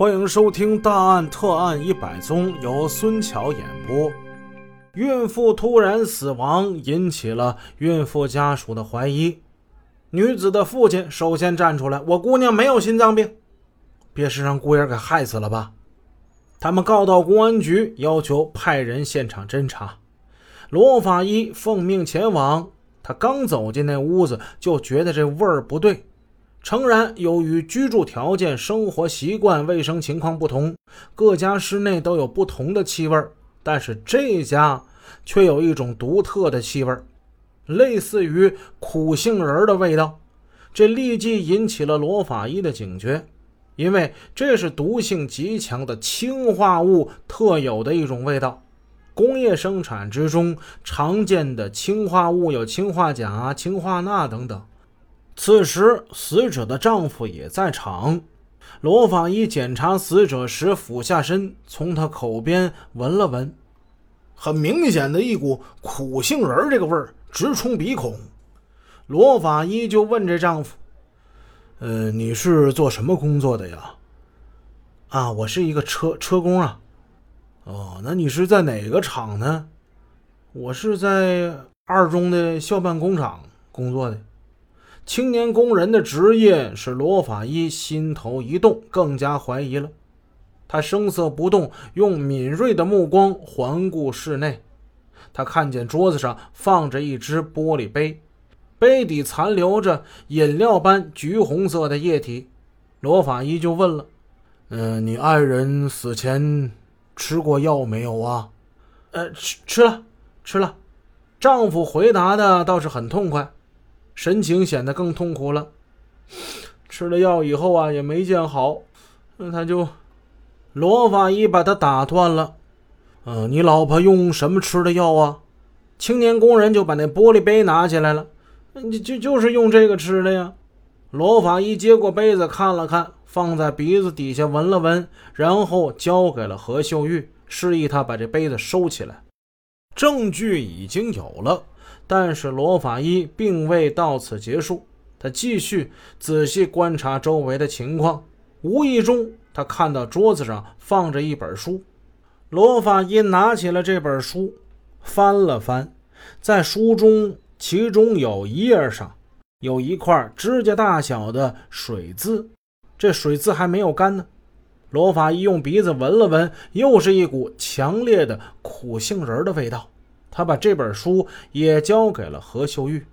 欢迎收听《大案特案一百宗》，由孙桥演播。孕妇突然死亡引起了孕妇家属的怀疑。女子的父亲首先站出来：“我姑娘没有心脏病，别是让姑爷给害死了吧？”他们告到公安局，要求派人现场侦查。罗法医奉命前往，他刚走进那屋子，就觉得这味儿不对。诚然，由于居住条件、生活习惯、卫生情况不同，各家室内都有不同的气味但是这家却有一种独特的气味类似于苦杏仁的味道。这立即引起了罗法医的警觉，因为这是毒性极强的氰化物特有的一种味道。工业生产之中常见的氰化物有氰化钾、氰化钠等等。此时，死者的丈夫也在场。罗法医检查死者时，俯下身，从他口边闻了闻，很明显的一股苦杏仁这个味儿直冲鼻孔。罗法医就问这丈夫：“呃，你是做什么工作的呀？”“啊，我是一个车车工啊。”“哦，那你是在哪个厂呢？”“我是在二中的校办工厂工作的。”青年工人的职业使罗法医心头一动，更加怀疑了。他声色不动，用敏锐的目光环顾室内。他看见桌子上放着一只玻璃杯，杯底残留着饮料般橘红色的液体。罗法医就问了：“嗯，你爱人死前吃过药没有啊？”“呃，吃吃了，吃了。”丈夫回答的倒是很痛快。神情显得更痛苦了。吃了药以后啊，也没见好。那他就，罗法医把他打断了。嗯，你老婆用什么吃的药啊？青年工人就把那玻璃杯拿起来了。你就就是用这个吃的呀。罗法医接过杯子看了看，放在鼻子底下闻了闻，然后交给了何秀玉，示意他把这杯子收起来。证据已经有了。但是罗法医并未到此结束，他继续仔细观察周围的情况。无意中，他看到桌子上放着一本书。罗法医拿起了这本书，翻了翻，在书中，其中有一页上有一块指甲大小的水渍，这水渍还没有干呢。罗法医用鼻子闻了闻，又是一股强烈的苦杏仁的味道。他把这本书也交给了何秀玉，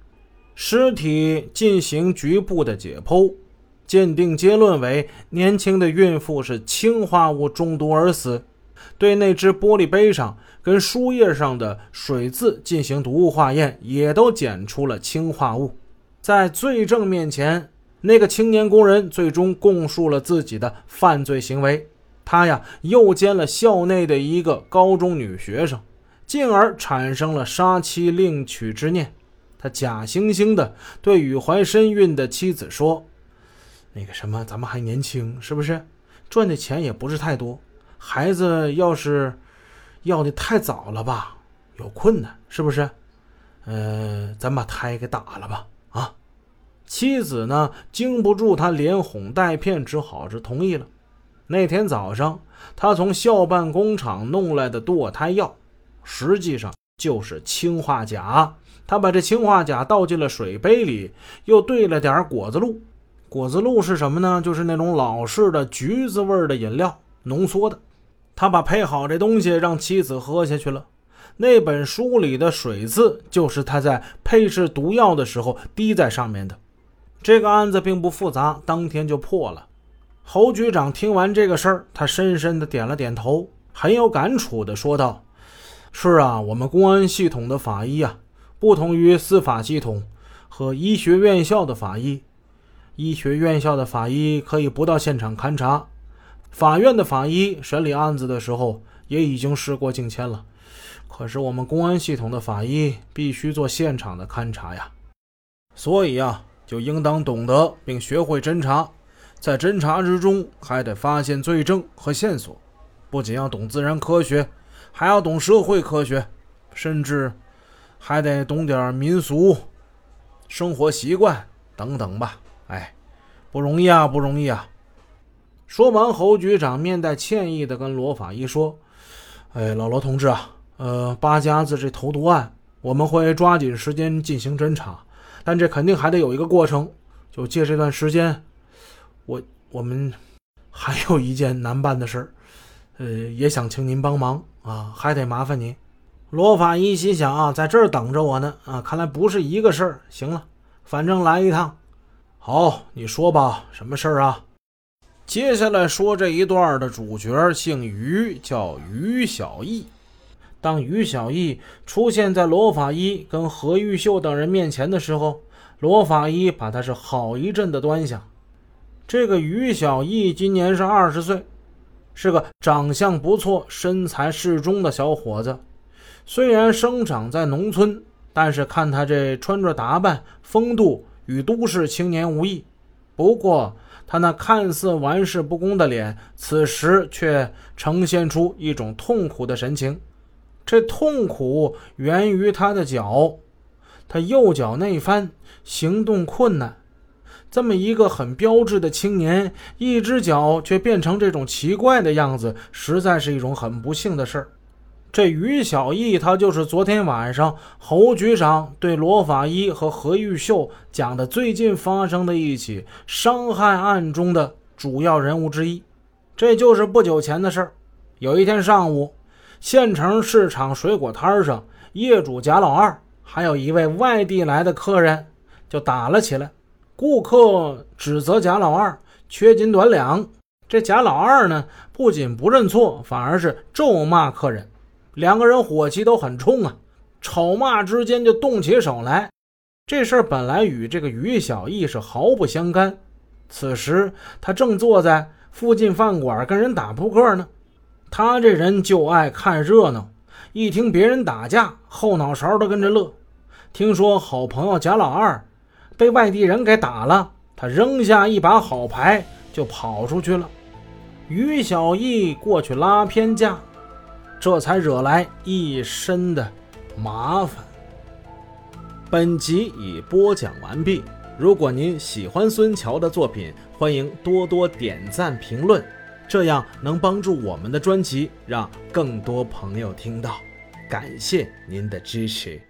尸体进行局部的解剖，鉴定结论为年轻的孕妇是氰化物中毒而死。对那只玻璃杯上跟书页上的水渍进行毒物化验，也都检出了氰化物。在罪证面前，那个青年工人最终供述了自己的犯罪行为。他呀，诱奸了校内的一个高中女学生。进而产生了杀妻另娶之念，他假惺惺的对与怀身孕的妻子说：“那个什么，咱们还年轻，是不是？赚的钱也不是太多，孩子要是要的太早了吧，有困难，是不是？呃，咱把胎给打了吧。”啊，妻子呢，经不住他连哄带骗，只好是同意了。那天早上，他从校办工厂弄来的堕胎药。实际上就是氰化钾，他把这氰化钾倒进了水杯里，又兑了点果子露。果子露是什么呢？就是那种老式的橘子味的饮料，浓缩的。他把配好这东西让妻子喝下去了。那本书里的水渍就是他在配制毒药的时候滴在上面的。这个案子并不复杂，当天就破了。侯局长听完这个事儿，他深深的点了点头，很有感触的说道。是啊，我们公安系统的法医啊，不同于司法系统和医学院校的法医。医学院校的法医可以不到现场勘查，法院的法医审理案子的时候也已经事过境迁了。可是我们公安系统的法医必须做现场的勘查呀，所以啊，就应当懂得并学会侦查，在侦查之中还得发现罪证和线索，不仅要懂自然科学。还要懂社会科学，甚至还得懂点民俗、生活习惯等等吧。哎，不容易啊，不容易啊！说完，侯局长面带歉意地跟罗法医说：“哎，老罗同志啊，呃，八家子这投毒案，我们会抓紧时间进行侦查，但这肯定还得有一个过程。就借这段时间，我我们还有一件难办的事儿，呃，也想请您帮忙啊，还得麻烦您。”罗法医心想啊，在这儿等着我呢啊，看来不是一个事儿。行了，反正来一趟，好，你说吧，什么事儿啊？接下来说这一段的主角姓于，叫于小艺。当于小艺出现在罗法医跟何玉秀等人面前的时候，罗法医把他是好一阵的端详。这个于小艺今年是二十岁，是个长相不错、身材适中的小伙子。虽然生长在农村，但是看他这穿着打扮，风度与都市青年无异。不过，他那看似玩世不恭的脸，此时却呈现出一种痛苦的神情。这痛苦源于他的脚，他右脚内翻，行动困难。这么一个很标致的青年，一只脚却变成这种奇怪的样子，实在是一种很不幸的事儿。这于小艺，他就是昨天晚上侯局长对罗法医和何玉秀讲的最近发生的一起伤害案中的主要人物之一。这就是不久前的事儿。有一天上午，县城市场水果摊上，业主贾老二还有一位外地来的客人就打了起来。顾客指责贾老二缺斤短两，这贾老二呢，不仅不认错，反而是咒骂客人。两个人火气都很冲啊，吵骂之间就动起手来。这事儿本来与这个于小艺是毫不相干。此时他正坐在附近饭馆跟人打扑克呢。他这人就爱看热闹，一听别人打架，后脑勺都跟着乐。听说好朋友贾老二被外地人给打了，他扔下一把好牌就跑出去了。于小艺过去拉偏架。这才惹来一身的麻烦。本集已播讲完毕。如果您喜欢孙桥的作品，欢迎多多点赞评论，这样能帮助我们的专辑让更多朋友听到。感谢您的支持。